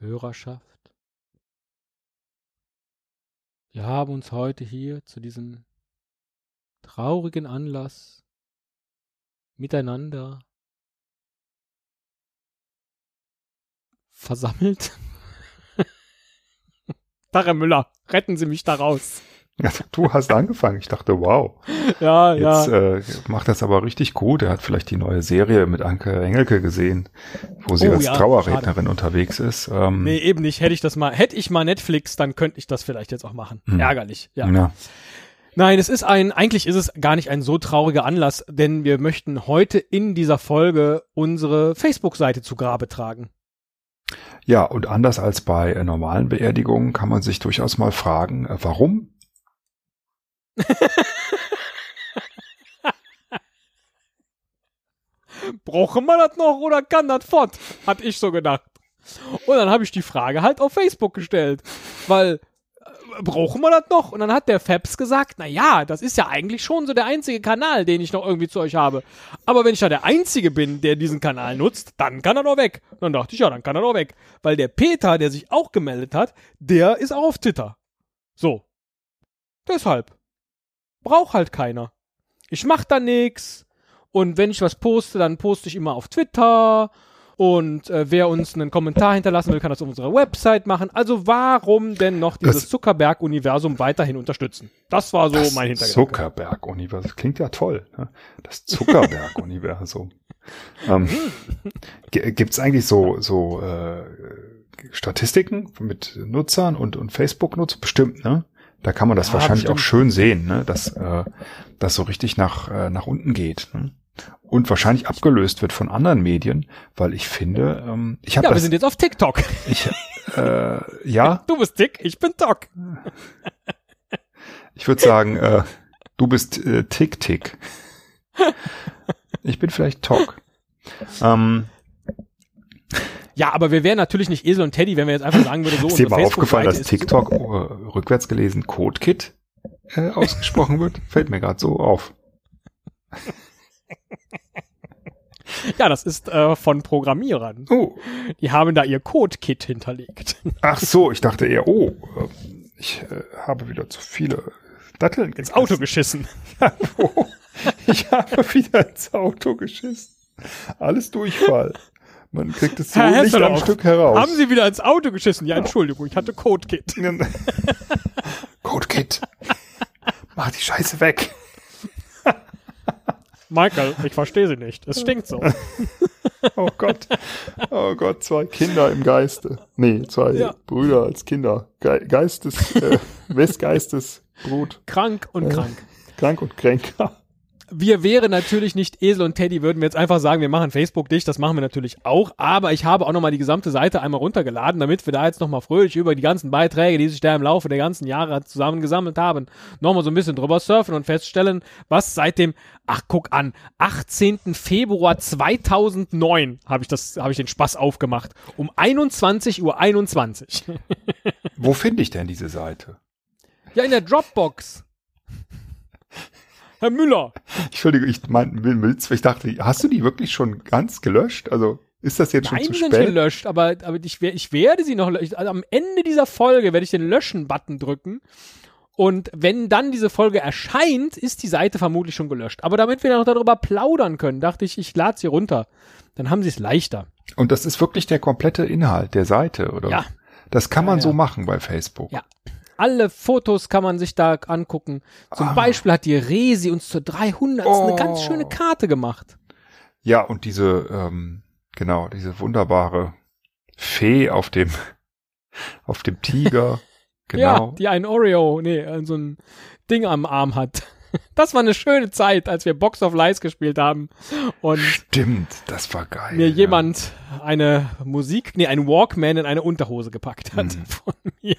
Hörerschaft, wir haben uns heute hier zu diesem traurigen Anlass miteinander versammelt. Herr Müller, retten Sie mich da raus. Ja, du hast angefangen. Ich dachte, wow. Ja, Jetzt ja. äh, macht das aber richtig gut. Er hat vielleicht die neue Serie mit Anke Engelke gesehen, wo sie Oh, als ja, Trauerrednerin unterwegs ist. Ähm, Nee, eben nicht. Hätte ich das mal, hätte ich mal Netflix, dann könnte ich das vielleicht jetzt auch machen. Hm. Ärgerlich, ja. ja. Nein, es ist ein, eigentlich ist es gar nicht ein so trauriger Anlass, denn wir möchten heute in dieser Folge unsere Facebook-Seite zu Grabe tragen. ja, und anders als bei äh, normalen Beerdigungen kann man sich durchaus mal fragen, äh, warum? Brauchen wir das noch oder kann das fort? Hat ich so gedacht. Und dann habe ich die Frage halt auf Facebook gestellt, weil äh, brauchen wir das noch? Und dann hat der Fabs gesagt, na ja, das ist ja eigentlich schon so der einzige Kanal, den ich noch irgendwie zu euch habe. Aber wenn ich da der Einzige bin, der diesen Kanal nutzt, dann kann er doch weg. Und dann dachte ich, ja, dann kann er doch weg. Weil der Peter, der sich auch gemeldet hat, der ist auch auf Twitter. So. Deshalb. Braucht halt keiner. Ich mach da nix. Und wenn ich was poste, dann poste ich immer auf Twitter. Und äh, wer uns einen Kommentar hinterlassen will, kann das auf unserer Website machen. Also warum denn noch dieses Zuckerberg-Universum weiterhin unterstützen? Das war so das mein Hintergedanke. Zuckerberg-Universum. Das klingt ja toll. Ne? Das Zuckerberg-Universum. ähm, gi- Gibt's eigentlich so, so äh, Statistiken mit Nutzern und, und Facebook-Nutzern? Bestimmt, ne? Da kann man das Ja, wahrscheinlich auch bestimmt. schön sehen, ne? dass äh, das so richtig nach, äh, nach unten geht. Ne? Und wahrscheinlich abgelöst wird von anderen Medien, weil ich finde, ähm, ich habe Ja, wir das, sind jetzt auf TikTok. ich, äh, ja, Du bist Tick, ich bin Tok. Ich würde sagen, äh, du bist äh, Tick Tick. Ich bin vielleicht Tok. Ähm, Ja, aber wir wären natürlich nicht Esel und Teddy, wenn wir jetzt einfach sagen würden, so ist dir mal aufgefallen, dass TikTok äh, rückwärts gelesen Codekit äh, ausgesprochen wird? Fällt mir gerade so auf. Ja, das ist äh, von Programmierern. Oh, Die haben da ihr Code-Kit hinterlegt. ach so, ich dachte eher, oh, äh, ich äh, habe wieder zu viele Datteln Ins Auto geschissen. Oh, ich habe wieder ins Auto geschissen. Alles Durchfall. Man kriegt es so Herr nicht am Stück heraus. Haben Sie wieder ins Auto geschissen? Ja, Entschuldigung, ich hatte Code-Kit. Codekit. Mach die Scheiße weg. Michael, ich verstehe Sie nicht. Es stinkt so. Oh Gott. Oh Gott, zwei Kinder im Geiste. Nee, zwei Ja. Brüder als Kinder. Ge Geistes, äh, Westgeistes Brut. Krank und Äh. krank. Krank und kränker. Wir wären natürlich nicht Esel und Teddy, würden wir jetzt einfach sagen, wir machen Facebook dicht, das machen wir natürlich auch, aber ich habe auch nochmal die gesamte Seite einmal runtergeladen, damit wir da jetzt nochmal fröhlich über die ganzen Beiträge, die sich da im Laufe der ganzen Jahre zusammengesammelt haben, nochmal so ein bisschen drüber surfen und feststellen, was seit dem, ach guck an, 18. Februar 2009 habe ich das, habe ich den Spaß aufgemacht, um 21 Uhr 21. Wo finde ich denn diese Seite? ja, in der Dropbox. Herr Müller, Entschuldigung, ich mein, Witz, ich dachte, hast du die wirklich schon ganz gelöscht? Also ist das jetzt Nein, schon zu sind spät? gelöscht, aber, aber ich, ich werde sie noch löschen. Also am Ende dieser Folge werde ich den Löschen-Button drücken. Und wenn dann diese Folge erscheint, ist die Seite vermutlich schon gelöscht. Aber damit wir noch darüber plaudern können, dachte ich, ich lade sie runter. Dann haben sie es leichter. Und das ist wirklich der komplette Inhalt der Seite, oder? Ja. Das kann man Ja, so ja. machen bei Facebook. Ja. Alle Fotos kann man sich da angucken. Zum Ah. Beispiel hat die Resi uns zur 300. eine ganz Oh. schöne Karte gemacht. Ja, und diese, ähm, genau, diese wunderbare Fee auf dem, auf dem Tiger. Genau. Ja, die einen Oreo, nee, äh, so ein Ding am Arm hat. Das war eine schöne Zeit, als wir Box of Lies gespielt haben und Stimmt, das war geil. mir ja. jemand eine Musik, nee, einen Walkman in eine Unterhose gepackt hat Mhm. von mir.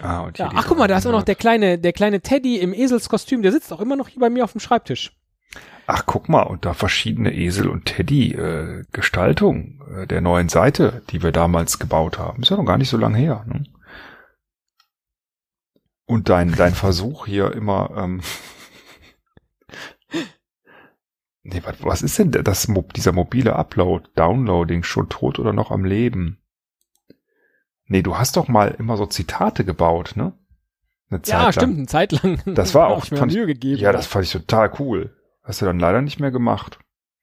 Ah, und Ja, ach guck mal, da ist auch noch 300. der kleine, der kleine Teddy im Eselskostüm, der sitzt auch immer noch hier bei mir auf dem Schreibtisch. Ach, guck mal, und da verschiedene Esel und Teddy äh, Gestaltung äh, der neuen Seite, die wir damals gebaut haben. Ist ja noch gar nicht so lange her. Ne? Und dein dein Versuch hier immer, ähm, Nee, was, was ist denn das, dieser mobile Upload, Downloading schon tot oder noch am Leben? Nee, du hast doch mal immer so Zitate gebaut, ne? Eine Zeit ja, lang. stimmt, eine Zeit lang. Das war auch, ich mir Mühe gegeben. Ja, das fand ich total cool. Hast du dann leider nicht mehr gemacht.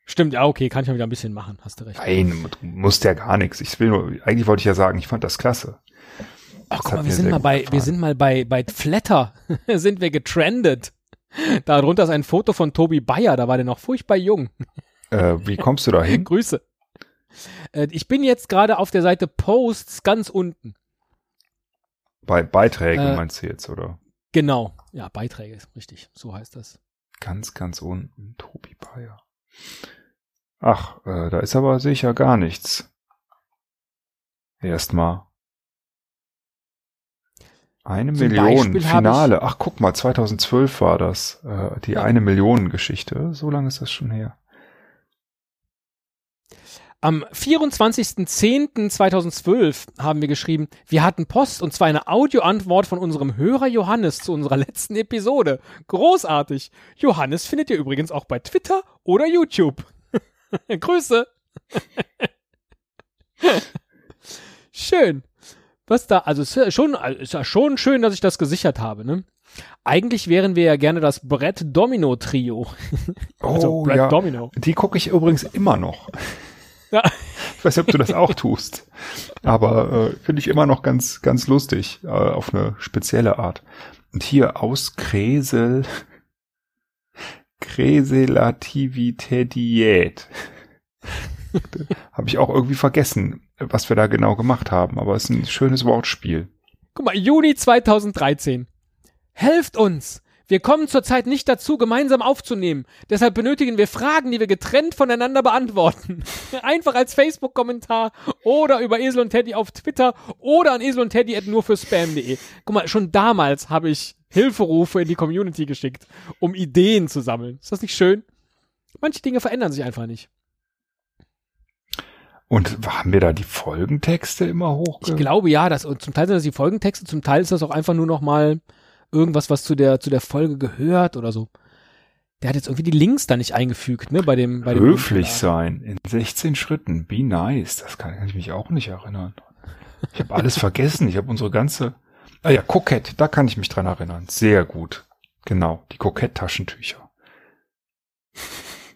Stimmt, ja, okay, kann ich mal wieder ein bisschen machen, hast du recht. Nein, du musst ja gar nichts. Ich will nur, eigentlich wollte ich ja sagen, ich fand das klasse. Ach, guck mal, wir sind mal bei, gefallen. wir sind mal bei, bei Flatter, sind wir getrendet. Darunter ist ein Foto von Tobi Bayer, da war der noch furchtbar jung. Äh, wie kommst du da hin? Grüße. Äh, ich bin jetzt gerade auf der Seite Posts ganz unten. Bei Beiträgen äh, meinst du jetzt, oder? Genau, ja, Beiträge, richtig, so heißt das. Ganz, ganz unten, Tobi Bayer. Ach, äh, da ist aber sicher gar nichts. Erstmal. Eine Zum Million Beispiel Finale. Ach, guck mal, 2012 war das. Äh, die ja. eine Million Geschichte. So lange ist das schon her. Am 24.10.2012 haben wir geschrieben, wir hatten Post und zwar eine Audioantwort von unserem Hörer Johannes zu unserer letzten Episode. Großartig. Johannes findet ihr übrigens auch bei Twitter oder YouTube. Grüße. Schön. Was da, also ist ja schon, ist ja schon schön, dass ich das gesichert habe, ne? Eigentlich wären wir ja gerne das Brett Domino Trio. also oh, Brett ja. Domino. Die gucke ich übrigens immer noch. Ja. Ich weiß nicht, ob du das auch tust. Aber äh, finde ich immer noch ganz, ganz lustig, äh, auf eine spezielle Art. Und hier aus Kresel, Kreselativitätiät. habe ich auch irgendwie vergessen, was wir da genau gemacht haben, aber es ist ein schönes Wortspiel. Guck mal, Juni 2013. Helft uns! Wir kommen zurzeit nicht dazu, gemeinsam aufzunehmen. Deshalb benötigen wir Fragen, die wir getrennt voneinander beantworten. Einfach als Facebook-Kommentar oder über Esel und Teddy auf Twitter oder an Esel und Teddy nur für spam.de. Guck mal, schon damals habe ich Hilferufe in die Community geschickt, um Ideen zu sammeln. Ist das nicht schön? Manche Dinge verändern sich einfach nicht. Und haben wir da die Folgentexte immer hoch? Ich glaube ja, das, und zum Teil sind das die Folgentexte, zum Teil ist das auch einfach nur noch mal irgendwas, was zu der, zu der Folge gehört oder so. Der hat jetzt irgendwie die Links da nicht eingefügt, ne, bei dem, bei dem. Höflich sein, in 16 Schritten, be nice, das kann, kann ich mich auch nicht erinnern. Ich habe alles vergessen, ich habe unsere ganze, ah ja, Kokett, da kann ich mich dran erinnern, sehr gut. Genau, die Kokett-Taschentücher.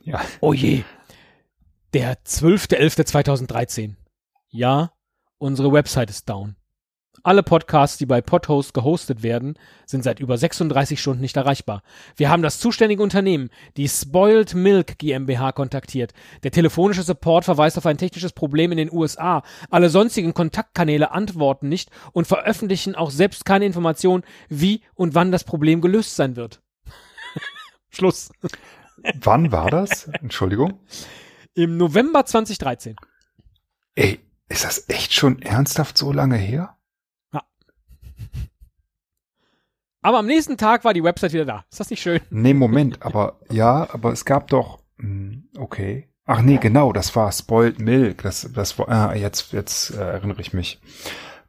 ja. Oh je. Der 12.11.2013. Ja, unsere Website ist down. Alle Podcasts, die bei Podhost gehostet werden, sind seit über 36 Stunden nicht erreichbar. Wir haben das zuständige Unternehmen, die Spoiled Milk GmbH, kontaktiert. Der telefonische Support verweist auf ein technisches Problem in den USA. Alle sonstigen Kontaktkanäle antworten nicht und veröffentlichen auch selbst keine Information, wie und wann das Problem gelöst sein wird. Schluss. Wann war das? Entschuldigung. Im November 2013. Ey, ist das echt schon ernsthaft so lange her? Aber am nächsten Tag war die Website wieder da. Ist das nicht schön? Nee, Moment, aber ja, aber es gab doch, hm, okay. Ach nee, genau, das war Spoiled Milk. Das, das war, ah, jetzt, jetzt äh, erinnere ich mich.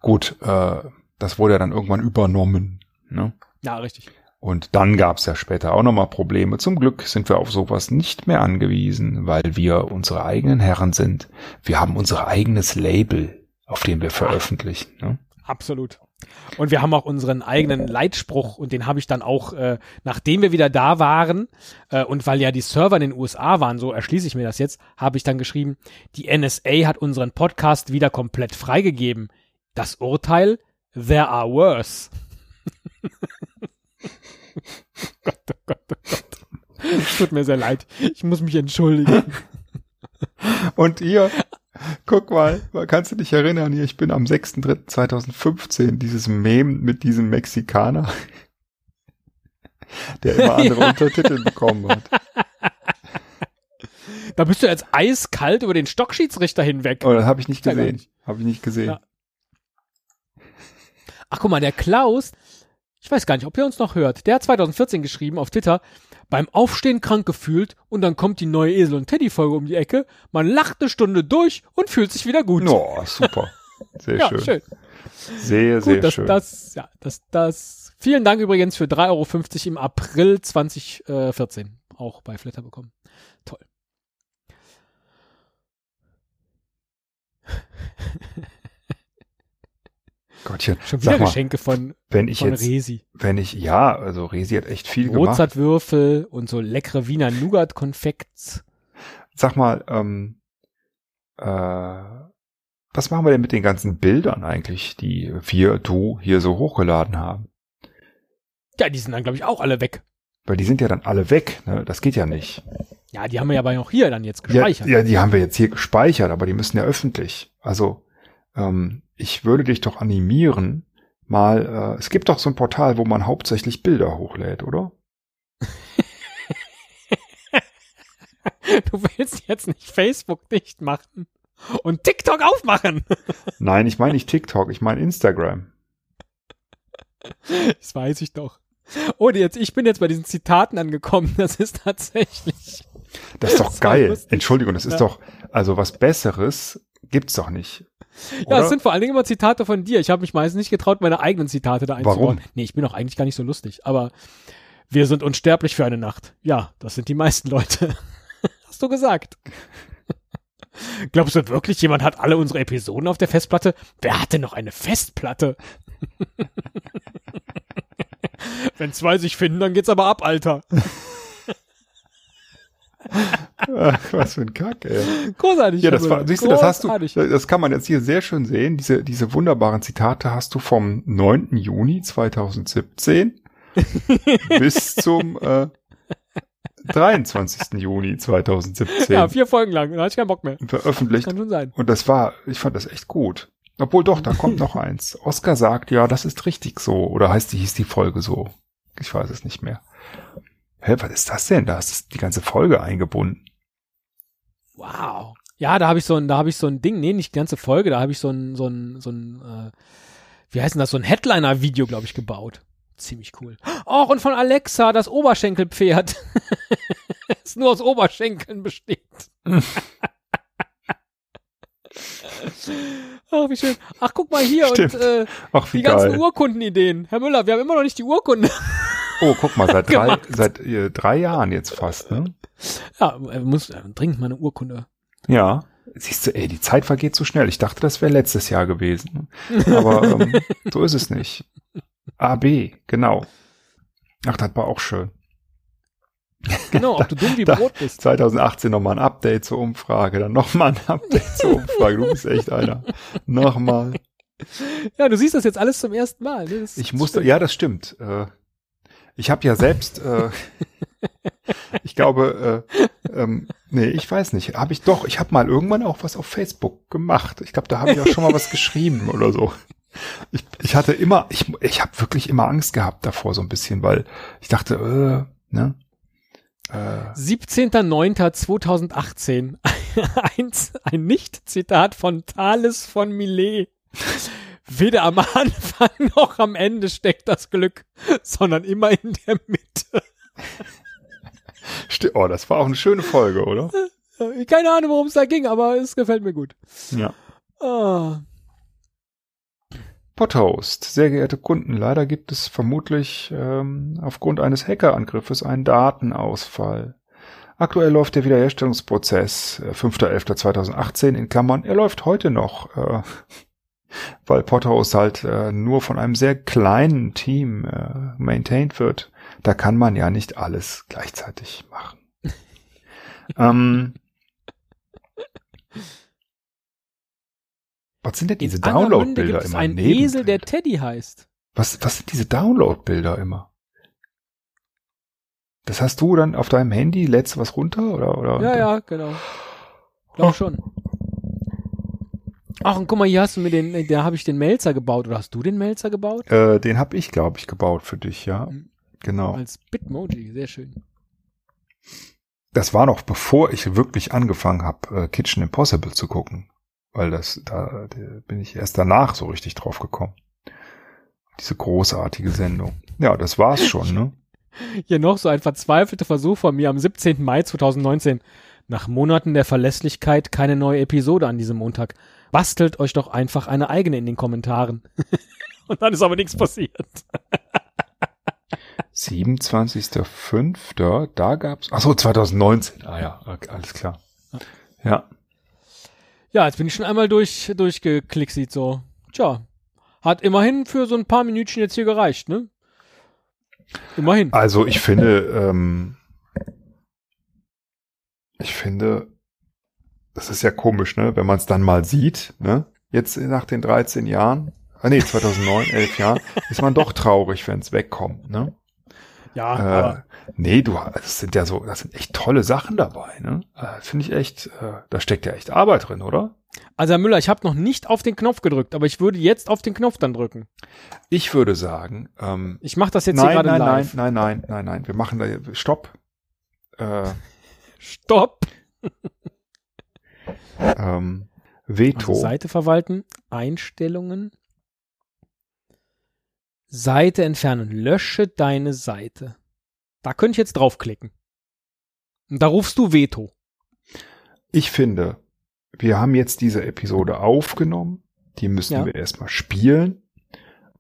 Gut, äh, das wurde ja dann irgendwann übernommen. Ne? Ja, richtig. Und dann gab es ja später auch nochmal Probleme. Zum Glück sind wir auf sowas nicht mehr angewiesen, weil wir unsere eigenen Herren sind. Wir haben unser eigenes Label, auf dem wir veröffentlichen. Ne? Absolut. Und wir haben auch unseren eigenen Leitspruch und den habe ich dann auch, äh, nachdem wir wieder da waren äh, und weil ja die Server in den USA waren, so erschließe ich mir das jetzt, habe ich dann geschrieben, die NSA hat unseren Podcast wieder komplett freigegeben. Das Urteil, there are worse. Gott, oh Gott, oh Gott. Es tut mir sehr leid. Ich muss mich entschuldigen. Und ihr Guck mal, kannst du dich erinnern, hier, ich bin am 6.3.2015 dieses Meme mit diesem Mexikaner, der immer andere ja. Untertitel bekommen hat. Da bist du jetzt eiskalt über den Stockschiedsrichter hinweg. Oh, das habe ich nicht gesehen. Habe ich nicht gesehen. Ja. Ach guck mal, der Klaus, ich weiß gar nicht, ob ihr uns noch hört. Der hat 2014 geschrieben auf Twitter, beim Aufstehen krank gefühlt und dann kommt die neue Esel und Teddy Folge um die Ecke. Man lacht eine Stunde durch und fühlt sich wieder gut. Oh, super. Sehr ja, schön. schön. Sehr, gut, sehr das, schön. Das, ja, das, das. Vielen Dank übrigens für 3,50 Euro im April 2014 auch bei Flatter bekommen. Toll. Gottchen, Schon wieder mal, Geschenke von, wenn ich von jetzt, Resi. wenn ich, ja, also Resi hat echt viel gemacht. Mozartwürfel und so leckere Wiener Nougat-Konfekts. Sag mal, ähm, äh, was machen wir denn mit den ganzen Bildern eigentlich, die wir, du hier so hochgeladen haben? Ja, die sind dann, glaube ich, auch alle weg. Weil die sind ja dann alle weg, ne? Das geht ja nicht. Ja, die haben wir ja aber auch hier dann jetzt Ja, gespeichert. ja, die haben wir jetzt hier gespeichert, aber die müssen ja öffentlich. Also, ähm, ich würde dich doch animieren, mal, äh, es gibt doch so ein Portal, wo man hauptsächlich Bilder hochlädt, oder? Du willst jetzt nicht Facebook dicht machen und TikTok aufmachen. Nein, ich meine nicht TikTok, ich meine Instagram. Das weiß ich doch. Oh, jetzt, ich bin jetzt bei diesen Zitaten angekommen. Das ist tatsächlich. Das ist doch Das geil. Entschuldigung, das ist Ja. doch, also was Besseres gibt's doch nicht. Ja, es sind vor allen Dingen immer Zitate von dir. Ich habe mich meistens nicht getraut, meine eigenen Zitate da einzubauen. Warum? Nee, ich bin auch eigentlich gar nicht so lustig. Aber wir sind unsterblich für eine Nacht. Ja, das sind die meisten Leute. Hast du gesagt. Glaubst du wirklich, jemand hat alle unsere Episoden auf der Festplatte? Wer hat denn noch eine Festplatte? Wenn zwei sich finden, dann geht's aber ab, Alter. Ach, was für ein Kack, ey. Großartig. Ja, das war, siehst du, das hast du, das kann man jetzt hier sehr schön sehen. Diese, diese wunderbaren Zitate hast du vom 9. Juni 2017 bis zum äh, 23. Juni 2017 Ja, vier Folgen lang. Da hatte ich keinen Bock mehr. veröffentlicht. Kann schon sein. Und das war, ich fand das echt gut. Obwohl doch, da kommt noch eins. Oscar sagt, ja, das ist richtig so. Oder heißt die, hieß die Folge so? Ich weiß es nicht mehr. Hä, was ist das denn? Da ist die ganze Folge eingebunden. Wow. Ja, da habe ich so ein, da habe ich so ein Ding, nee, nicht die ganze Folge, da habe ich so ein, so ein, so ein, äh, wie heißt denn das, so ein Headliner-Video, glaube ich, gebaut. Ziemlich cool. Oh, und von Alexa, das Oberschenkelpferd. das nur aus Oberschenkeln besteht. Ach, wie schön. Ach, guck mal hier Stimmt. und äh, Ach, die ganzen geil. Urkundenideen. Herr Müller, wir haben immer noch nicht die Urkunde. Oh, guck mal, seit drei, seit äh, drei Jahren jetzt fast, ne? Ja, er muss äh, dringend mal eine Urkunde. Ja. Siehst du, ey, die Zeit vergeht so schnell. Ich dachte, das wäre letztes Jahr gewesen. Aber ähm, so ist es nicht. AB, genau. Ach, das war auch schön. Genau, ob du dumm wie Brot bist. 2018 nochmal ein Update zur Umfrage, dann nochmal ein Update zur Umfrage. Du bist echt einer. Nochmal. Ja, du siehst das jetzt alles zum ersten Mal. Ne? Ich musste, ja, das stimmt. Äh, ich habe ja selbst, äh, ich glaube, äh, ähm, nee, ich weiß nicht. Habe ich doch, ich habe mal irgendwann auch was auf Facebook gemacht. Ich glaube, da habe ich auch schon mal was geschrieben oder so. Ich, ich hatte immer, ich, ich habe wirklich immer Angst gehabt davor so ein bisschen, weil ich dachte, äh, ne? Äh, 17.09.2018. ein, ein Nicht-Zitat von Thales von Millet. Weder am Anfang noch am Ende steckt das Glück, sondern immer in der Mitte. oh, das war auch eine schöne Folge, oder? Äh, Keine Ahnung, worum es da ging, aber es gefällt mir gut. Ja. Ah, Pothost, sehr geehrte Kunden, leider gibt es vermutlich ähm, aufgrund eines Hackerangriffes einen Datenausfall. Aktuell läuft der Wiederherstellungsprozess äh, 5.11.2018 in Klammern. Er läuft heute noch, äh, weil Pothost halt äh, nur von einem sehr kleinen Team äh, maintained wird. Da kann man ja nicht alles gleichzeitig machen. ähm, was sind denn diese in Download-Bilder immer? einen Esel, der? Teddy heißt. Was, was sind diese Download-Bilder immer? Das hast du dann auf deinem Handy, lädst du was runter oder? oder Ja, ja, genau. Glaub Oh. schon. Ach, und guck mal, hier hast du mir den, da habe ich den Melzer gebaut. Oder hast du den Melzer gebaut? Äh, den habe ich, glaube ich, gebaut für dich, ja. Mhm. Genau. Als Bitmoji, sehr schön. Das war noch bevor ich wirklich angefangen habe, äh, Kitchen Impossible zu gucken. Weil das, da da bin ich erst danach so richtig drauf gekommen. Diese großartige Sendung. Ja, das war's schon, ne? Hier noch so ein verzweifelter Versuch von mir am 17. Mai 2019. Nach Monaten der Verlässlichkeit keine neue Episode an diesem Montag. Bastelt euch doch einfach eine eigene in den Kommentaren. Und dann ist aber nichts passiert. 27.05. Da gab's. Ach so, 2019. Ah ja, okay, alles klar. Ja. Ja, jetzt bin ich schon einmal durch, durchgeklickt, sieht so. Tja, hat immerhin für so ein paar Minütchen jetzt hier gereicht, ne? Immerhin. Also ich finde, ähm, ich finde, das ist ja komisch, ne? Wenn man es dann mal sieht, ne? Jetzt nach den 13 Jahren, ah nee, 2009, 11 Jahren, ist man doch traurig, wenn es wegkommt, ne? Ja, Äh, nee, du, das sind ja so, das sind echt tolle Sachen dabei, ne? Äh, Finde ich echt, äh, da steckt ja echt Arbeit drin, oder? Also Herr Müller, ich habe noch nicht auf den Knopf gedrückt, aber ich würde jetzt auf den Knopf dann drücken. Ich würde sagen, ähm, Ich mache das jetzt hier nein, gerade nein, live. nein, nein, nein, nein, nein, wir machen da, stopp. Äh, Stopp. Ähm, Veto. Also Seite verwalten, Einstellungen, Seite entfernen, lösche deine Seite. Da könnte ich jetzt draufklicken. Und da rufst du Veto. Ich finde, wir haben jetzt diese Episode aufgenommen. Die müssen Ja. wir erstmal spielen.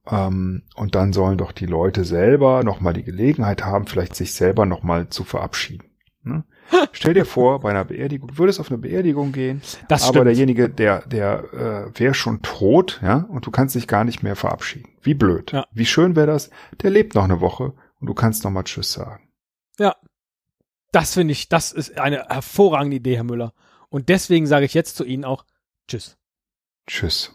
Ähm, und dann sollen doch die Leute selber nochmal die Gelegenheit haben, vielleicht sich selber nochmal zu verabschieden. Ne? Stell dir vor, bei einer Beerdigung, du würdest auf eine Beerdigung gehen, Das aber stimmt. derjenige, der, der äh, wäre schon tot, ja, und du kannst dich gar nicht mehr verabschieden. Wie blöd. Ja. Wie schön wäre das? Der lebt noch eine Woche und du kannst noch mal Tschüss sagen. Das finde ich, das ist eine hervorragende Idee, Herr Müller. Und deswegen sage ich jetzt zu Ihnen auch Tschüss. Tschüss.